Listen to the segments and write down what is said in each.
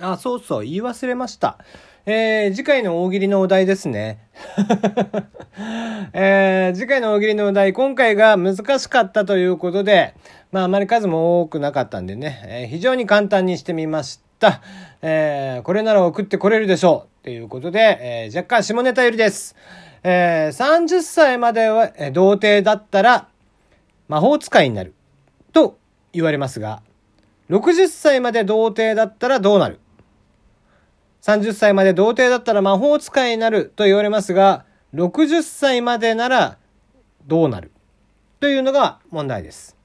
あ、そうそう、言い忘れました。えー、次回の大喜利のお題ですね。えー、次回の大喜利のお題、今回が難しかったということで、まあ、あまり数も多くなかったんでね、えー、非常に簡単にしてみました。えー、これなら送ってこれるでしょう。ということで、えー、若干下ネタよりです。えー、30歳までは、えー、童貞だったら、魔法使いになる。と言われますが、60歳まで童貞だったらどうなる30歳まで童貞だったら魔法使いになると言われますが、60歳までならどうなる？というのが問題です。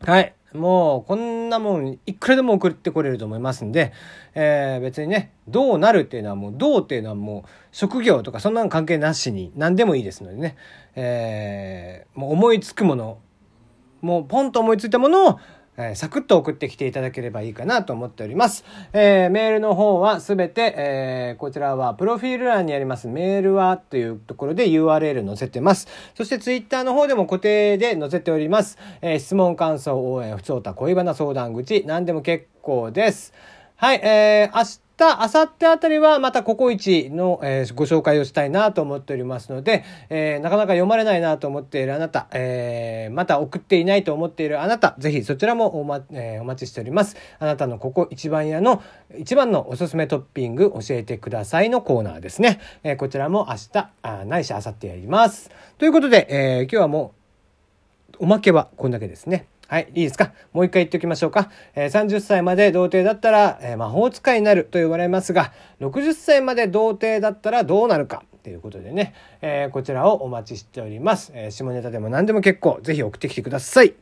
はい。もう、こんなもん、いくらでも送ってこれると思いますんで、えー、別にね、どうなるっていうのはもう、どうっていうのはもう、職業とかそんなの関係なしに、何でもいいですのでね、えー、もう思いつくもの、もうポンと思いついたものを、えー、サクッと送ってきていただければいいかなと思っております。えー、メールの方はすべて、えー、こちらはプロフィール欄にありますメールはというところで URL 載せてます。そしてツイッターの方でも固定で載せております。えー、質問、感想、応援、不調た恋バナ相談口、何でも結構です。はい、えー、明日た、あさってあたりはまたココイチの、えー、ご紹介をしたいなと思っておりますので、えー、なかなか読まれないなと思っているあなた、えー、また送っていないと思っているあなた、ぜひそちらもお,、まえ、お待ちしております。あなたのここ一番屋の一番のおすすめトッピング教えてくださいのコーナーですね。え、こちらも明日、あないし明後日やります。ということで、え、今日はもう、おまけはこんだけですね。はい、いいですか？もう一回言っておきましょうか。えー、30歳まで童貞だったら、えー、魔法使いになると言われますが、60歳まで童貞だったらどうなるか？ということでね、えー、こちらをお待ちしております。え下ネタでも何でも結構、ぜひ送ってきてください。